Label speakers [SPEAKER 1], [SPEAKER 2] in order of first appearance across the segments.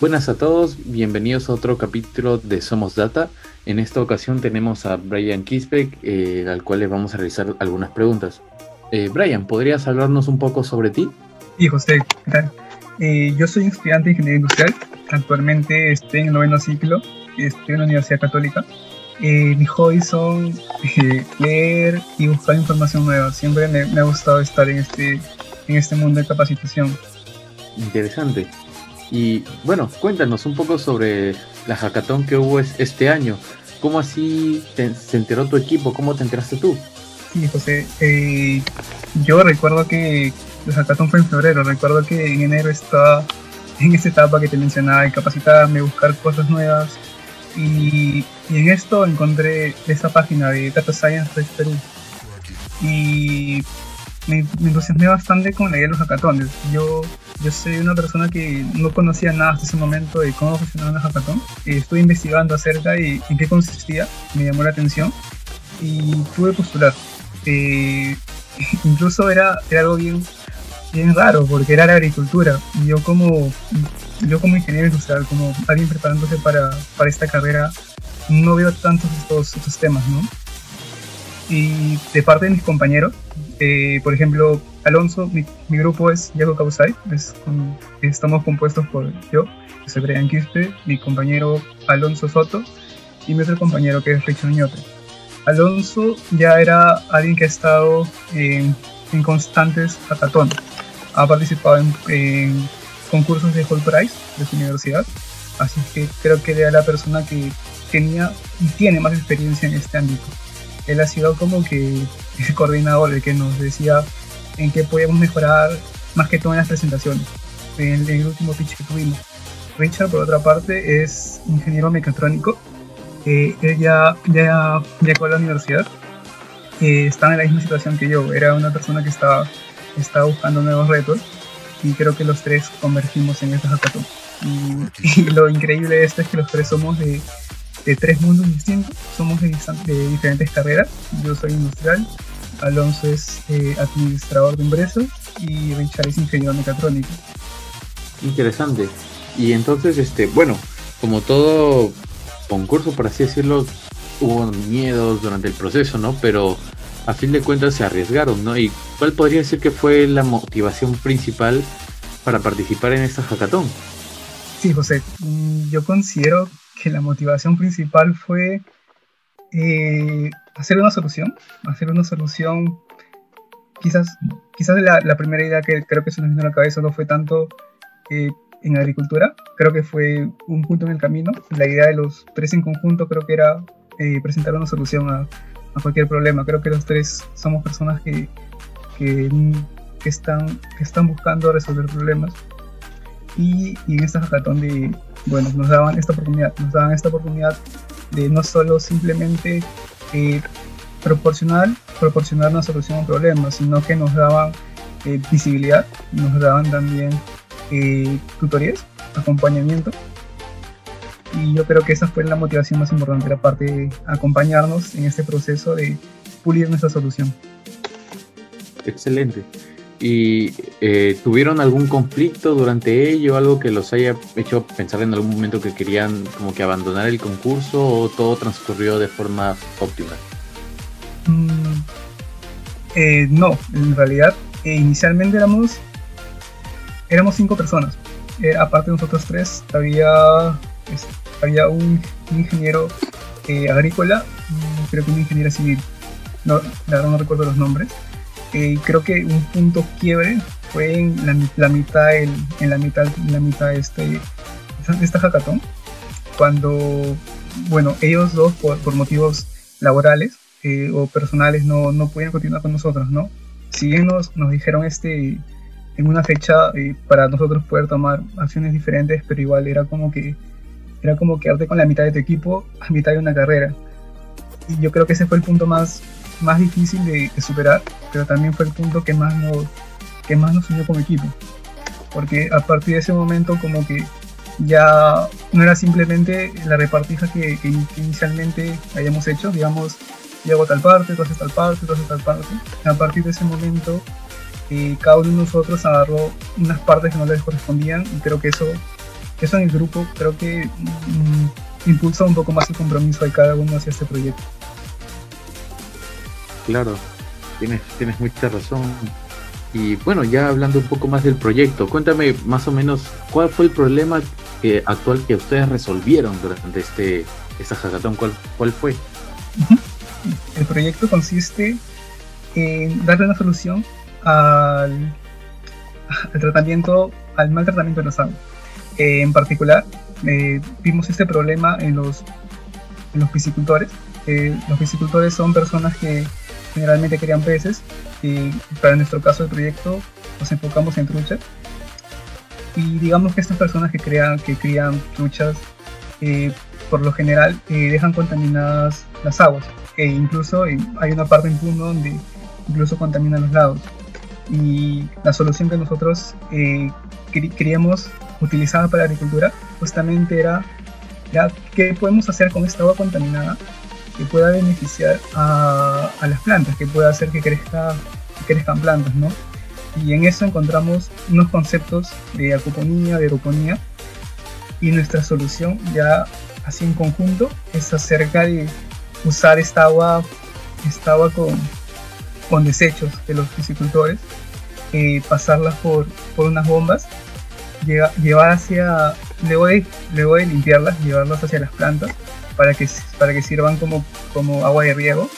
[SPEAKER 1] Buenas a todos, bienvenidos a otro capítulo de Somos Data. En esta ocasión tenemos a Brian Kisbeck, eh, al cual le vamos a realizar algunas preguntas. Eh, Brian, ¿podrías hablarnos un poco sobre ti?
[SPEAKER 2] Sí, José, ¿qué tal? Eh, yo soy estudiante de Ingeniería Industrial. Actualmente estoy en el noveno ciclo, estoy en la Universidad Católica. mis hobbies son leer y buscar información nueva. Siempre me, me, ha gustado estar en este, en este mundo de capacitación.
[SPEAKER 1] Interesante. Y bueno, cuéntanos un poco sobre la hackathon que hubo este año. ¿Cómo así se enteró tu equipo? ¿Cómo te enteraste tú?
[SPEAKER 2] Sí, José. Eh, yo recuerdo que el hackathon fue en febrero. Recuerdo que en enero estaba en esa etapa que te mencionaba de capacitarme, buscar cosas nuevas. Y, y en esto encontré esa página de Data Science Perú. Y me, me, entusiasmé bastante con la idea de los hackatones. Yo, yo soy una persona que no conocía nada hasta ese momento de cómo funcionaban los hackathons. Eh, estuve investigando acerca y en qué consistía, me llamó la atención y pude postular. Eh, incluso era, era, algo bien, bien raro porque era la agricultura. Y yo como, yo como ingeniero industrial, como alguien preparándose para, para esta carrera, no veo tantos estos, estos temas, ¿no? Y de parte de mis compañeros, eh, por ejemplo, Alonso, mi, mi grupo es Yago Causay, es estamos compuestos por yo, que Brian Quispe, mi compañero Alonso Soto y mi otro compañero que es Richard Ñote. Alonso ya era alguien que ha estado en, en constantes hackatones, ha participado en, en concursos de Whole Price de su universidad, así que creo que era la persona que tenía y tiene más experiencia en este ámbito él ha sido como que el coordinador, el que nos decía en qué podíamos mejorar, más que todo en las presentaciones, en el último pitch que tuvimos. Richard, por otra parte, es ingeniero mecatrónico. Eh, él ya, ya llegó a la universidad. Eh, está en la misma situación que yo. Era una persona que estaba, estaba buscando nuevos retos y creo que los tres convergimos en esta hackathon. Y, y, lo increíble de esto es que los tres somos de, de tres mundos distintos, somos de, de, diferentes carreras. Yo soy industrial, Alonso es eh, administrador de empresas y Richard es ingeniero mecatrónico.
[SPEAKER 1] Interesante. Y entonces, este, bueno, como todo concurso, por así decirlo, hubo miedos durante el proceso, ¿no? Pero a fin de cuentas se arriesgaron, ¿no? ¿Y cuál podría decir que fue la motivación principal para participar en esta hackathon?
[SPEAKER 2] Sí, José, mm, yo considero que la motivación principal fue eh, hacer una solución, hacer una solución, quizás, quizás la, primera idea que creo que se nos vino a la cabeza no fue tanto eh, en agricultura, creo que fue un punto en el camino, la idea de los tres en conjunto creo que era eh, presentar una solución a, cualquier problema, creo que los tres somos personas que, que, están, que están buscando resolver problemas. Y, y en esta hackathon de, bueno, nos daban esta oportunidad, nos daban esta oportunidad de no solo simplemente eh, proporcionar, proporcionar una solución a un problema, sino que nos daban eh, visibilidad, nos daban también eh, tutorías, acompañamiento. Y yo creo que esa fue la motivación más importante, la parte de acompañarnos en este proceso de pulir nuestra solución.
[SPEAKER 1] Excelente y eh, tuvieron algún conflicto durante ello, algo que los haya hecho pensar en algún momento que querían como que abandonar el concurso o todo transcurrió de forma óptima?
[SPEAKER 2] Mm, eh, no, en realidad eh, inicialmente éramos éramos cinco personas. Aparte de nosotros tres había había un, un ingeniero agrícola, creo que un ingeniero civil. No, la verdad no recuerdo los nombres eh, creo que un punto quiebre fue en la, la mitad, el, en la mitad, en la mitad este, esta hackathon, cuando, bueno, ellos dos por, por motivos laborales eh, o personales no, no podían continuar con nosotros, ¿no? Si bien nos, nos dijeron este, en una fecha eh, para nosotros poder tomar acciones diferentes, pero igual era como que era como quedarte con la mitad de tu equipo a mitad de una carrera. Y yo creo que ese fue el punto más, más difícil de, superar, pero también fue el punto que más nos, que más nos unió como equipo. Porque a partir de ese momento como que ya no era simplemente la repartija que, inicialmente habíamos hecho, digamos, yo hago tal parte, tú tal parte, tú tal parte. A partir de ese momento, eh, cada uno de nosotros agarró unas partes que no les correspondían y creo que eso, eso en el grupo creo que mm, impulsa un poco más el compromiso de cada uno hacia este proyecto.
[SPEAKER 1] Claro, tienes, tienes mucha razón. Y bueno, ya hablando un poco más del proyecto, cuéntame más o menos cuál fue el problema actual que ustedes resolvieron durante este esta hackathon. ¿Cuál, cuál fue?
[SPEAKER 2] El proyecto consiste en darle una solución al, tratamiento, al mal tratamiento de los aguas. Eh, en particular, eh, vimos este problema en los, en los piscicultores. Eh, los piscicultores son personas que generalmente crían peces y para nuestro caso del proyecto nos enfocamos en truchas. Y digamos que estas personas que, crean, que crían truchas por lo general dejan contaminadas las aguas. E incluso hay una parte en Puno donde incluso contamina los lados. Y la solución que nosotros eh, queríamos utilizar para la agricultura justamente era, ya qué podemos hacer con esta agua contaminada que pueda beneficiar a, las plantas, que pueda hacer que, crezca, crezcan plantas, ¿no? Y en eso encontramos unos conceptos de acuponía, de aeroponía, y nuestra solución ya así en conjunto es acerca de usar esta agua, esta agua con, con desechos de los piscicultores, eh, pasarlas por, por, unas bombas, llevar hacia, luego de, luego de limpiarlas, llevarlas hacia las plantas para que, para que sirvan como, como agua de riego.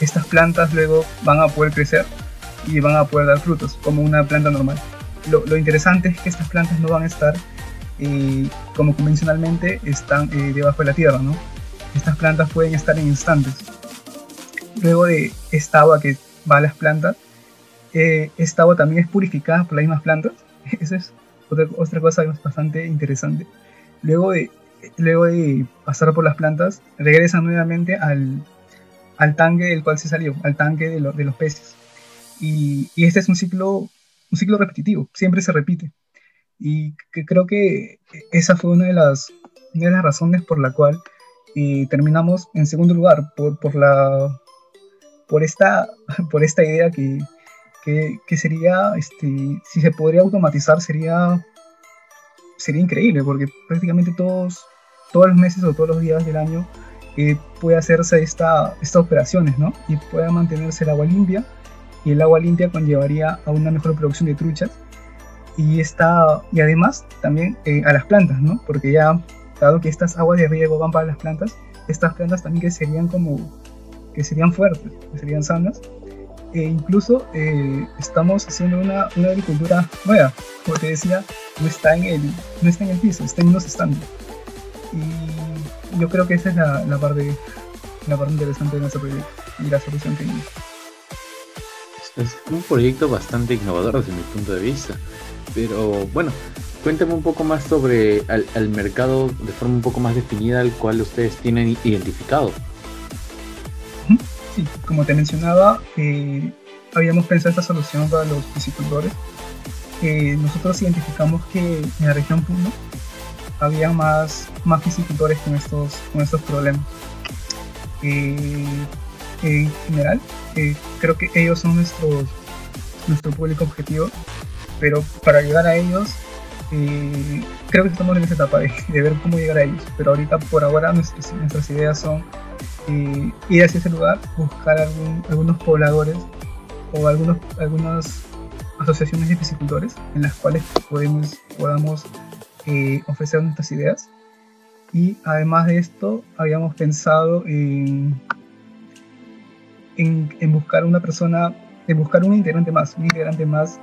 [SPEAKER 2] Estas plantas luego van a poder crecer y van a poder dar frutos como una planta normal. Lo, lo interesante es que estas plantas no van a estar eh, como convencionalmente están eh, debajo de la tierra, ¿no? Estas plantas pueden estar en instantes. Luego de esta agua que va a las plantas, eh, esta agua también es purificada por las mismas plantas. Esa es otra, otra cosa bastante interesante. Luego de, luego de pasar por las plantas, regresa nuevamente al, al tanque del cual se salió, al tanque de, de los peces. Y, y, este es un ciclo, un ciclo repetitivo, siempre se repite. Y que creo que esa fue una de las, una de las razones por la cual y terminamos en segundo lugar por, por, la, por, esta, por esta idea que, que, sería, este, si se podría automatizar, sería, sería increíble, porque prácticamente todos, todos los meses o todos los días del año eh, puede hacerse esta, estas operaciones, ¿no? Y puede mantenerse el agua limpia, y el agua limpia conllevaría a una mejor producción de truchas, y, está, y además también eh, a las plantas, ¿no? Porque ya dado que estas aguas de riego van para las plantas, estas plantas también que serían como, que serían fuertes, que serían sanas. E incluso eh, estamos haciendo una, agricultura nueva, como te decía, no está en el, no está en el piso, está en unos estándares. Y yo creo que esa es la, la, parte, la parte interesante de nuestro proyecto y la solución que
[SPEAKER 1] Es un proyecto bastante innovador desde mi punto de vista. Pero bueno, Cuéntame un poco más sobre el mercado de forma un poco más definida al cual ustedes tienen identificado.
[SPEAKER 2] Sí, como te mencionaba, eh, habíamos pensado esta solución para los piscicultores. Eh, nosotros identificamos que en la región Puno había más, más piscicultores con estos, con estos problemas. Eh, en general, creo que ellos son nuestros, nuestro público objetivo, pero para llegar a ellos creo que estamos en esa etapa de, ver cómo llegar a ellos, pero ahorita por ahora nuestras, nuestras ideas son eh, ir hacia ese lugar, buscar algunos pobladores o algunos, algunas asociaciones de piscicultores en las cuales podemos, podamos eh, ofrecer nuestras ideas. Y además de esto, habíamos pensado en, en, en buscar una persona, en buscar un integrante más, un integrante más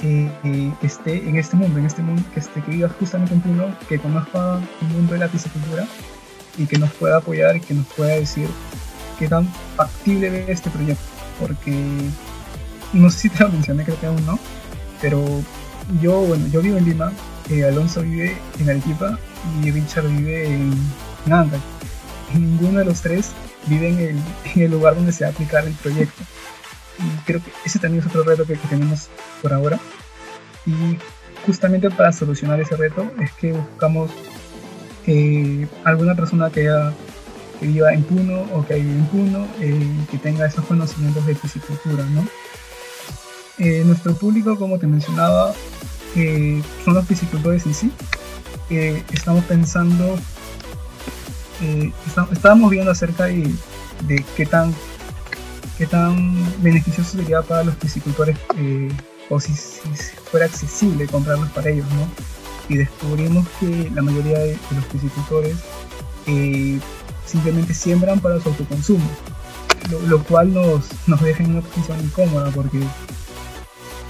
[SPEAKER 2] que esté en este mundo, en este mundo, que, esté, que viva justamente en Puno, que conozca el mundo de la piscicultura y que nos pueda apoyar y que nos pueda decir qué tan factible es este proyecto. Porque no sé si te lo mencioné, creo que aún no, pero yo, bueno, yo vivo en Lima, eh, Alonso vive en Arequipa y Richard vive en, en Ninguno de los tres vive en el, en el lugar donde se va a aplicar el proyecto. Y creo que ese también es otro reto que, tenemos por ahora. Y justamente para solucionar ese reto es que buscamos eh, alguna persona que, viva en Puno o que vive en Puno, eh, que tenga esos conocimientos de piscicultura, ¿no? Eh, nuestro público, como te mencionaba, son los piscicultores en sí, eh, estamos pensando, eh, estábamos viendo acerca de, qué tan qué tan beneficioso sería para los piscicultores eh, o si, fuera accesible comprarlos para ellos, ¿no? Y descubrimos que la mayoría de, los piscicultores simplemente siembran para su autoconsumo, lo, cual nos, nos deja en una posición incómoda porque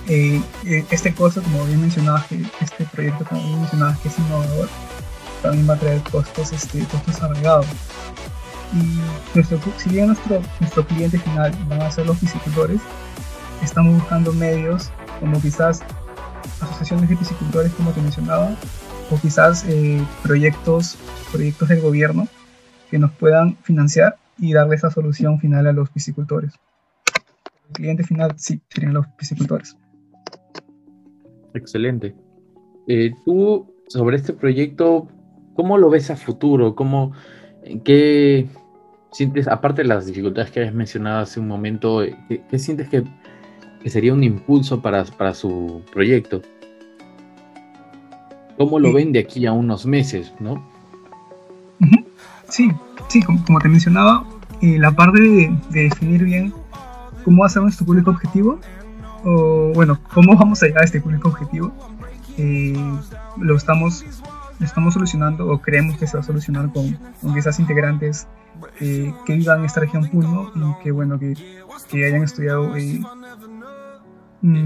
[SPEAKER 2] eh, eh, este costo, como bien mencionabas, que este proyecto, como bien mencionabas, que es innovador, también va a traer costos, este, costos agregados. Y nuestro, si bien nuestro, nuestro cliente final van a ser los piscicultores, estamos buscando medios como quizás asociaciones de piscicultores, como te mencionaba, o quizás eh, proyectos, proyectos del gobierno que nos puedan financiar y darle esa solución final a los piscicultores. El cliente final sí serían los piscicultores.
[SPEAKER 1] Excelente. Eh, tú, sobre este proyecto, ¿cómo lo ves a futuro? ¿Cómo, ¿Qué sientes, aparte de las dificultades que habías mencionado hace un momento, eh, qué, sientes que, sería un impulso para, su proyecto? ¿Cómo lo ven de aquí a unos meses, no?
[SPEAKER 2] Sí, sí, como, te mencionaba, eh, la parte de, de, definir bien cómo va a ser nuestro público objetivo o bueno, cómo vamos a llegar a este público objetivo, eh, lo estamos, estamos solucionando o creemos que se va a solucionar con, con esas integrantes eh, que vivan en esta región Puno y que bueno, que, que hayan estudiado, eh,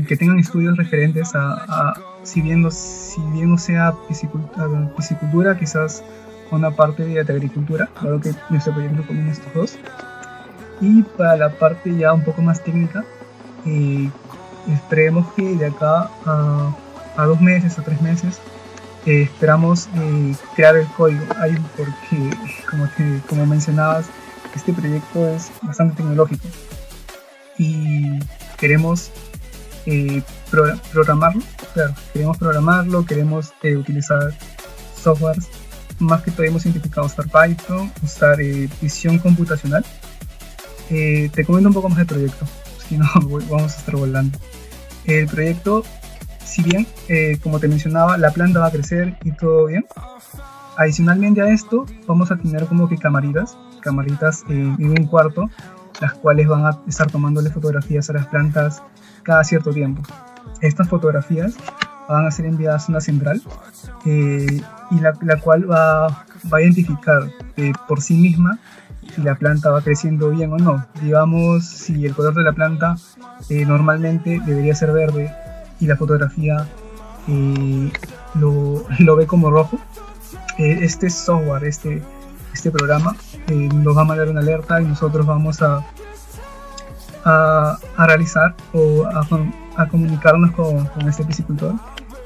[SPEAKER 2] que tengan estudios referentes a, si, bien no, si bien no sea piscicultura, quizás una parte de agricultura, claro que nuestro proyecto combina estos dos. Y para la parte ya un poco más técnica, eh, esperemos que de acá a, dos meses o tres meses eh, esperamos eh, crear el código ahí porque como, como mencionabas este proyecto es bastante tecnológico y queremos eh, programarlo claro, queremos programarlo queremos utilizar softwares más que todo hemos identificado usar Python usar visión computacional. Te comento un poco más del proyecto si no vamos a estar volando. El proyecto, si bien, eh, como te mencionaba, la planta va a crecer y todo bien, adicionalmente a esto, vamos a tener como que camaritas, camaritas en un cuarto, las cuales van a estar tomándole fotografías a las plantas cada cierto tiempo. Estas fotografías van a ser enviadas a una central eh, y la, cual va, va, a identificar eh, por sí misma si la planta va creciendo bien o no. Digamos, si el color de la planta eh, normalmente debería ser verde y la fotografía lo, lo, ve como rojo, este software, este, este programa, nos va a mandar una alerta y nosotros vamos a, a, realizar o a, a comunicarnos con, con, este piscicultor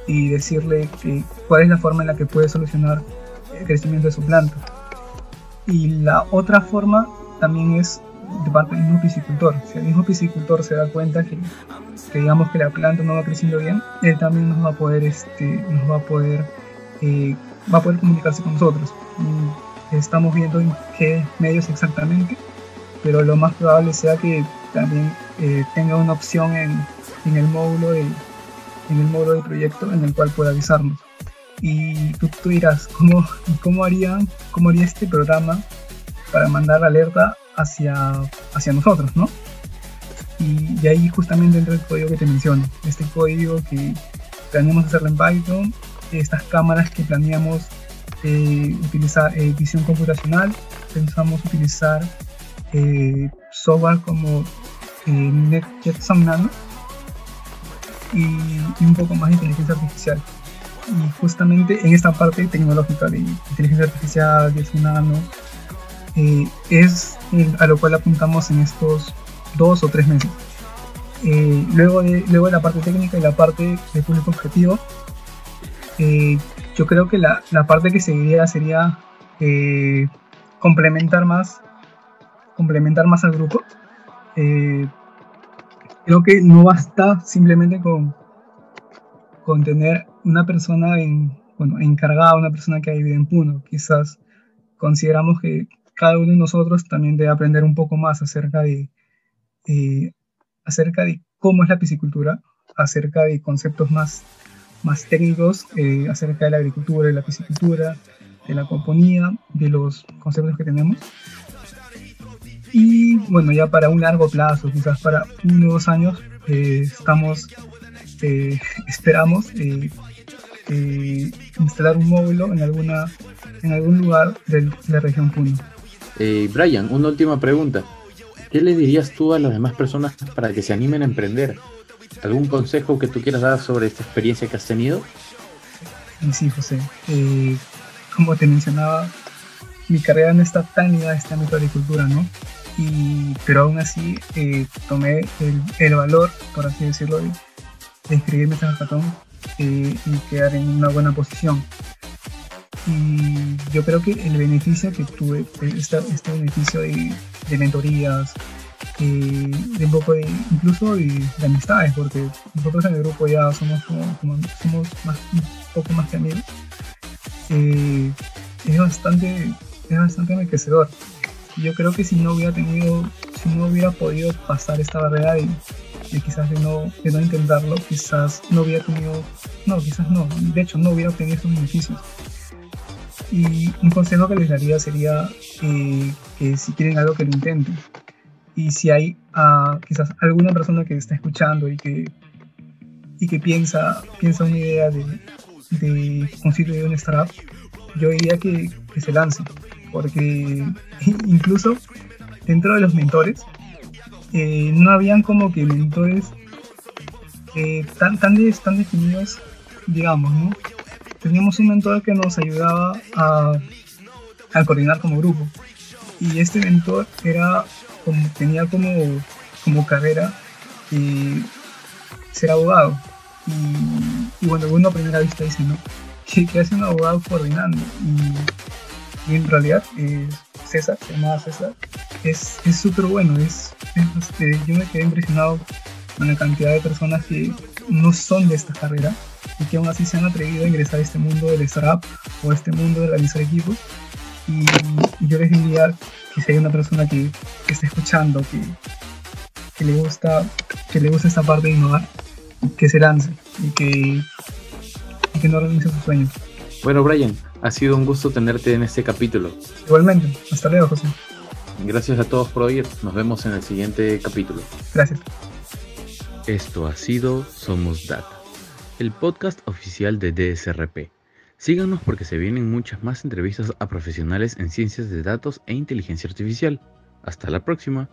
[SPEAKER 2] y decirle que, cuál es la forma en la que puede solucionar el crecimiento de su planta. Y la otra forma también es de parte del mismo piscicultor. Si el mismo piscicultor se da cuenta que, digamos que la planta no va creciendo bien, él también nos va a poder, este, nos va a poder, eh, va a poder comunicarse con nosotros. Estamos viendo en qué medios exactamente, pero lo más probable sea que también eh, tenga una opción en, en el módulo de, en el módulo del proyecto en el cual pueda avisarnos. Y tú, tú dirás, ¿cómo, cómo, harían, ¿cómo haría este programa para mandar alerta hacia, hacia nosotros, ¿no? Y de ahí justamente entra el código que te menciono, este código que planeamos hacerlo en Python, estas cámaras que planeamos eh, utilizar eh, visión computacional, pensamos utilizar eh, software como NetJet Nano y, y, un poco más de inteligencia artificial. Y justamente en esta parte tecnológica de inteligencia artificial, de Nano, eh, es a lo cual apuntamos en estos dos o tres meses. Eh, luego, de, luego de la parte técnica y la parte de público objetivo, eh, yo creo que la, la, parte que seguiría sería complementar más complementar más al grupo. creo que no basta simplemente con, con tener una persona en, bueno, encargada, una persona que vive en Puno. Quizás consideramos que cada uno de nosotros también debe aprender un poco más acerca de, eh, acerca de cómo es la piscicultura, acerca de conceptos más, más técnicos eh, acerca de la agricultura, de la piscicultura, de la componía, de los conceptos que tenemos. Y bueno, ya para un largo plazo, quizás para uno o dos años, eh, estamos, eh, esperamos instalar un módulo en, alguna, en algún lugar de la región Puno.
[SPEAKER 1] Brian, una última pregunta. ¿Qué le dirías tú a las demás personas para que se animen a emprender? ¿Algún consejo que tú quieras dar sobre esta experiencia que has tenido?
[SPEAKER 2] Sí, José. Eh, como te mencionaba, mi carrera no está tan ligada a este ámbito de agricultura, ¿no? Y, pero aún así eh, tomé el, valor, por así decirlo, de, de inscribirme en San eh, y quedar en una buena posición. Y yo creo que el beneficio que tuve, este, este beneficio de mentorías, eh, de un poco de, incluso de, amistades, porque nosotros en el grupo ya somos como, somos más, un poco más que amigos, eh, es bastante, es bastante enriquecedor. Yo creo que si no hubiera tenido, si no hubiera podido pasar esta barrera de, quizás de no, de no intentarlo, quizás no hubiera tenido, no, quizás no, de hecho no hubiera obtenido esos beneficios. Y un consejo que les daría sería eh, que si quieren algo que lo intenten, y si hay uh, quizás alguna persona que está escuchando y que, y que piensa, piensa una idea de, de constituir un startup, yo diría que, que, se lance, porque incluso dentro de los mentores, eh, no habían como que mentores eh, tan, tan, tan definidos, digamos, ¿no? Teníamos un mentor que nos ayudaba a, a coordinar como grupo, y este mentor era tenía como, como carrera y ser abogado. Y, bueno, uno a primera vista dice, ¿no? ¿Qué, hace un abogado coordinando? Y, en realidad César, se llamaba César, es súper bueno. Es, este, yo me quedé impresionado con la cantidad de personas que no son de esta carrera y que aún así se han atrevido a ingresar a este mundo del startup o a este mundo de realizar equipos. Y, y yo les diría que si hay una persona que, que está escuchando, que, que, le gusta, que le gusta esta parte de innovar, que se lance y que, y que no renuncie a sus sueños.
[SPEAKER 1] Bueno, Brian, ha sido un gusto tenerte en este capítulo.
[SPEAKER 2] Igualmente, hasta luego, José.
[SPEAKER 1] Gracias a todos por oír. Nos vemos en el siguiente capítulo.
[SPEAKER 2] Gracias.
[SPEAKER 1] Esto ha sido Somos Data, el podcast oficial de DSRP. Síganos porque se vienen muchas más entrevistas a profesionales en ciencias de datos e inteligencia artificial. Hasta la próxima.